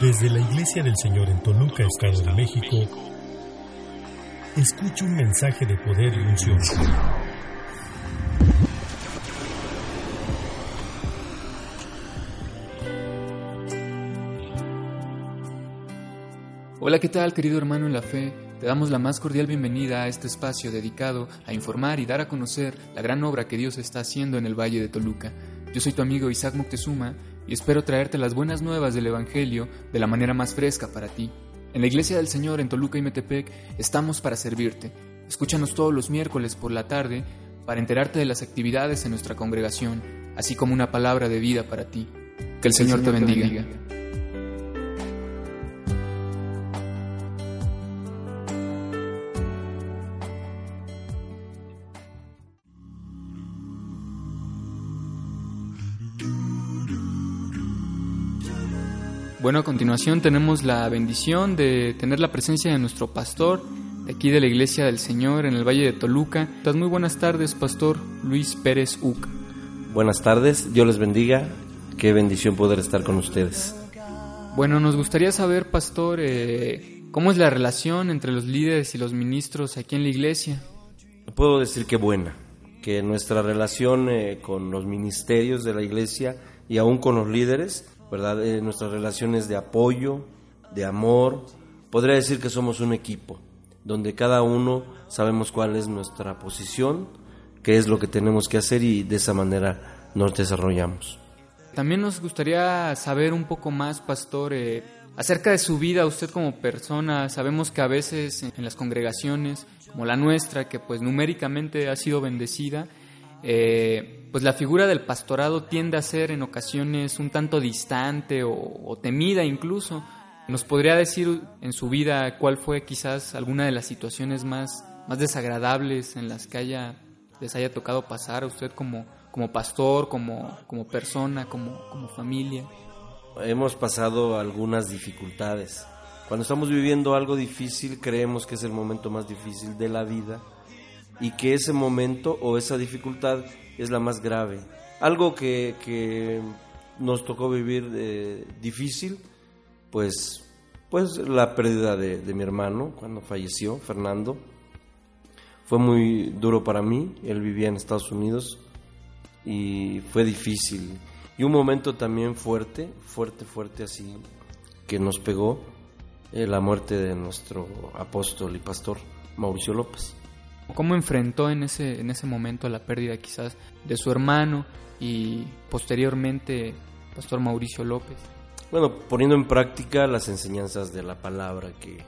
Desde la Iglesia del Señor en Toluca, Estado de México, escucha un mensaje de poder y unción. Hola, ¿qué tal querido hermano en la fe? Te damos la más cordial bienvenida a este espacio dedicado a informar y dar a conocer la gran obra que Dios está haciendo en el Valle de Toluca. Yo soy tu amigo Isaac Moctezuma y espero traerte las buenas nuevas del Evangelio de la manera más fresca para ti. En la Iglesia del Señor en Toluca y Metepec estamos para servirte. Escúchanos todos los miércoles por la tarde para enterarte de las actividades en nuestra congregación, así como una palabra de vida para ti. Que el, Señor, te bendiga. Bueno, a continuación tenemos la bendición de tener la presencia de nuestro pastor de aquí de la Iglesia del Señor en el Valle de Toluca. Muy buenas tardes, pastor Luis Pérez Uc. Buenas tardes, Dios les bendiga. Qué bendición poder estar con ustedes. Bueno, nos gustaría saber, pastor, eh, cómo es la relación entre los líderes y los ministros aquí en la iglesia. Puedo decir que buena, que nuestra relación eh, con los ministerios de la iglesia y aún con los líderes ¿verdad? Eh, nuestras relaciones de apoyo, de amor. Podría decir que somos un equipo, donde cada uno sabemos cuál es nuestra posición, qué es lo que tenemos que hacer y de esa manera nos desarrollamos. También nos gustaría saber un poco más, pastor, eh, acerca de su vida, usted como persona. Sabemos que a veces en las congregaciones, como la nuestra, que pues numéricamente ha sido bendecida, eh, pues la figura del pastorado tiende a ser en ocasiones un tanto distante o, temida incluso. ¿Nos podría decir en su vida cuál fue quizás alguna de las situaciones más, más desagradables en las que haya, les haya tocado pasar a usted como, como pastor, como, como persona, como, como familia? Hemos pasado algunas dificultades. Cuando estamos viviendo algo difícil, creemos que es el momento más difícil de la vida y que ese momento o esa dificultad es la más grave. Algo que, nos tocó vivir eh, difícil, pues, pues la pérdida de, de mi hermano cuando falleció, Fernando. Fue muy duro para mí, él vivía en Estados Unidos y fue difícil. Y un momento también fuerte, fuerte, fuerte así, que nos pegó, eh, la muerte de nuestro apóstol y pastor Mauricio López. ¿Cómo enfrentó en ese, en ese momento la pérdida quizás de su hermano y posteriormente Pastor Mauricio López? Bueno, poniendo en práctica las enseñanzas de la palabra, que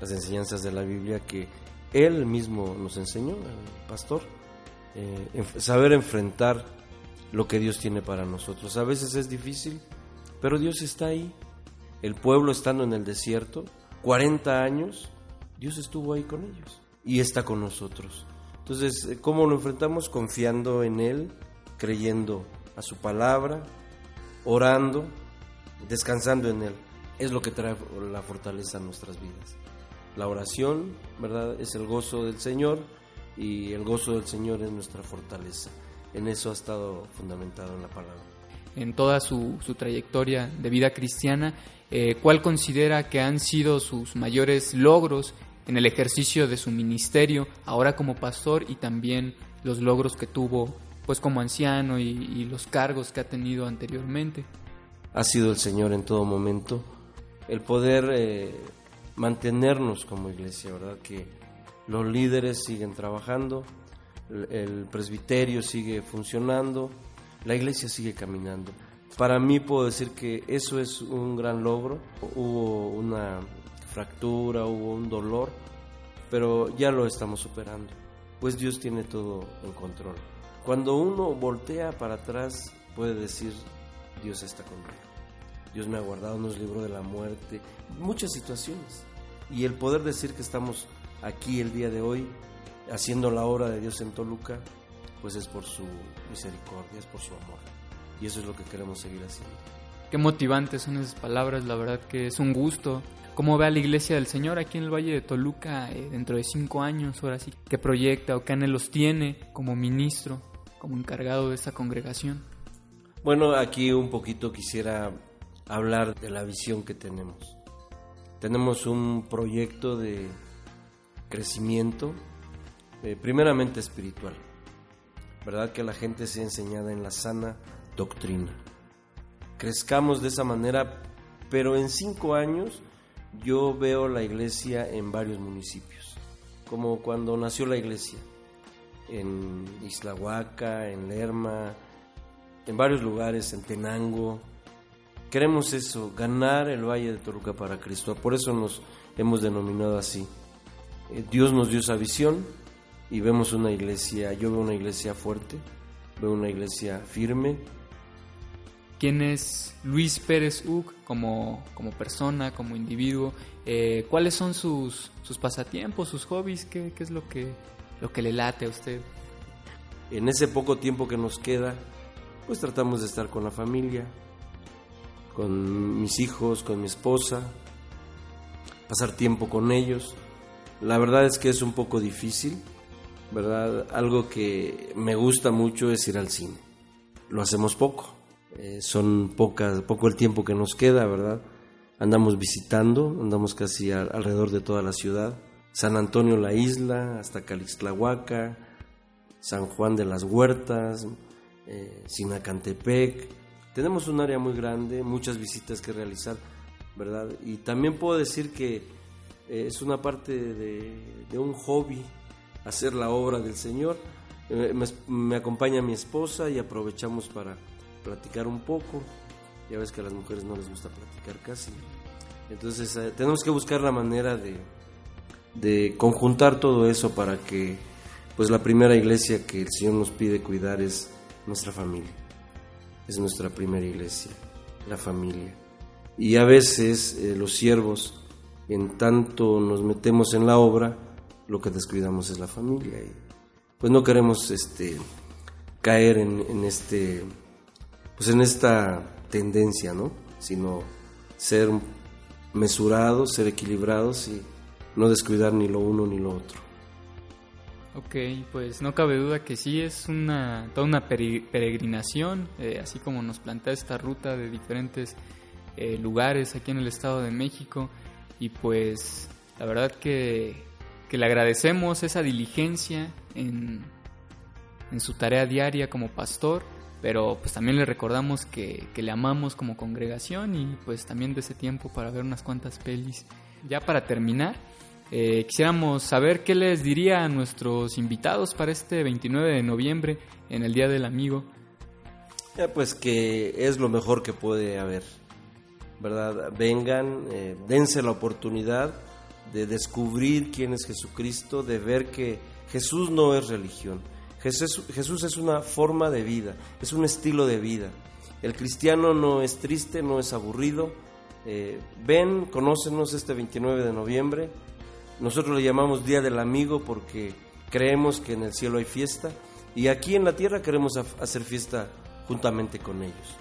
las enseñanzas de la Biblia que él mismo nos enseñó, el pastor, eh, saber enfrentar lo que Dios tiene para nosotros. A veces es difícil, pero Dios está ahí. El pueblo estando en el desierto, 40 años, Dios estuvo ahí con ellos y está con nosotros. Entonces, eh, ¿cómo lo enfrentamos? Confiando en Él, creyendo a su palabra, orando, descansando en Él. Es lo que trae la fortaleza a nuestras vidas. La oración, ¿verdad? Es el gozo del Señor y el gozo del Señor es nuestra fortaleza. En eso ha estado fundamentado en la palabra. En toda su, su trayectoria de vida cristiana, eh, ¿cuál considera que han sido sus mayores logros en el ejercicio de su ministerio, ahora como pastor y también los logros que tuvo pues como anciano y, los cargos que ha tenido anteriormente. Ha sido el Señor en todo momento el poder eh, mantenernos como iglesia, ¿verdad? Que los líderes siguen trabajando, el presbiterio sigue funcionando, la iglesia sigue caminando. Para mí puedo decir que eso es un gran logro. Hubo una fractura, hubo un dolor, pero ya lo estamos superando, pues Dios tiene todo en control. Cuando uno voltea para atrás, puede decir, Dios está conmigo. Dios me ha guardado, nos libró de la muerte, muchas situaciones. Y el poder decir que estamos aquí el día de hoy, haciendo la obra de Dios en Toluca, pues es por su misericordia, es por su amor. Y eso es lo que queremos seguir haciendo. Qué motivantes son esas palabras, la verdad que es un gusto cómo ve a la iglesia del Señor aquí en el Valle de Toluca eh, dentro de cinco años, ahora sí, qué proyecta o qué anhelos tiene como ministro, como encargado de esta congregación. Bueno, aquí un poquito quisiera hablar de la visión que tenemos. Tenemos un proyecto de crecimiento, eh, primeramente espiritual, ¿verdad? Que la gente sea enseñada en la sana doctrina. Crezcamos de esa manera, pero en cinco años yo veo la iglesia en varios municipios, como cuando nació la iglesia, en Islahuaca, en Lerma, en varios lugares, en Tenango. Queremos eso, ganar el Valle de Toluca para Cristo. Por eso nos hemos denominado así. Eh, Dios nos dio esa visión y vemos una iglesia, yo veo una iglesia fuerte, veo una iglesia firme. ¿Quién es Luis Pérez Uc como, como persona, como individuo? Eh, ¿Cuáles son sus, sus pasatiempos, sus hobbies? ¿Qué, ¿Qué, es lo que, lo que le late a usted? En ese poco tiempo que nos queda, pues tratamos de estar con la familia, con mis hijos, con mi esposa, pasar tiempo con ellos. La verdad es que es un poco difícil, ¿verdad? Algo que me gusta mucho es ir al cine. Lo hacemos poco. Eh, son pocas, poco el tiempo que nos queda, ¿verdad? Andamos visitando, andamos casi alrededor de toda la ciudad. San Antonio la isla, hasta Calixtlahuaca, San Juan de las Huertas, eh, Sinacantepec. Tenemos un área muy grande, muchas visitas que realizar, ¿verdad? Y también puedo decir que eh, es una parte de, un hobby hacer la obra del Señor. Eh, me, acompaña mi esposa y aprovechamos para platicar un poco. Ya ves que a las mujeres no les gusta platicar casi. Entonces tenemos que buscar la manera de, de conjuntar todo eso para que pues la primera iglesia que el Señor nos pide cuidar es nuestra familia. Es nuestra primera iglesia, la familia. Y a veces eh, los siervos, en tanto nos metemos en la obra, lo que descuidamos es la familia. Y pues no queremos este, caer en, este, pues en esta tendencia, ¿no? Sino ser mesurados, ser equilibrados y no descuidar ni lo uno ni lo otro. Ok, pues no cabe duda que sí es una toda una peregrinación, eh, así como nos plantea esta ruta de diferentes eh, lugares aquí en el Estado de México y pues la verdad que, que le agradecemos esa diligencia en, en, su tarea diaria como pastor, pero pues también le recordamos que, que le amamos como congregación y pues también de ese tiempo para ver unas cuantas pelis. Ya para terminar, eh, quisiéramos saber qué les diría a nuestros invitados para este 29 de noviembre en el Día del Amigo. pues que es lo mejor que puede haber, ¿verdad? Vengan, eh, dense la oportunidad de descubrir quién es Jesucristo, de ver que Jesús no es religión. Jesús, es una forma de vida, es un estilo de vida. El cristiano no es triste, no es aburrido. Eh, ven, conócenos este 29 de noviembre nosotros le llamamos Día del Amigo porque creemos que en el cielo hay fiesta y aquí en la tierra queremos hacer fiesta juntamente con ellos.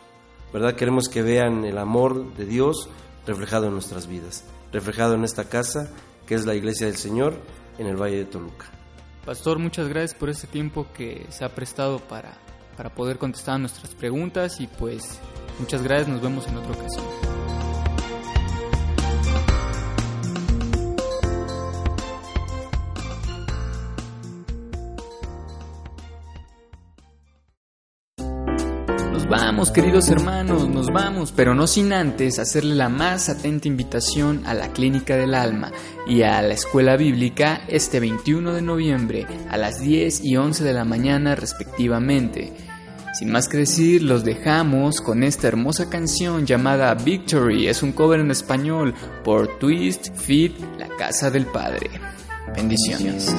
¿Verdad? Queremos que vean el amor de Dios reflejado en nuestras vidas, reflejado en esta casa que es la iglesia del Señor en el Valle de Toluca. Pastor, muchas gracias por este tiempo que se ha prestado para, para poder contestar nuestras preguntas y pues muchas gracias, nos vemos en otra ocasión. Vamos, queridos hermanos, nos vamos, pero no sin antes hacerle la más atenta invitación a la Clínica del Alma y a la Escuela Bíblica este 21 de noviembre a las 10 y 11 de la mañana respectivamente. Sin más que decir, los dejamos con esta hermosa canción llamada Victory. Es un cover en español por Twist Fit, la Casa del Padre. Bendiciones.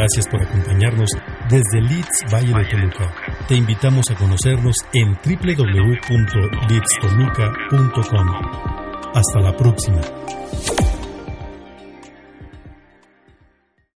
Gracias por acompañarnos desde Leeds Valle de Toluca. Te invitamos a conocernos en www.leedstoluca.com. Hasta la próxima.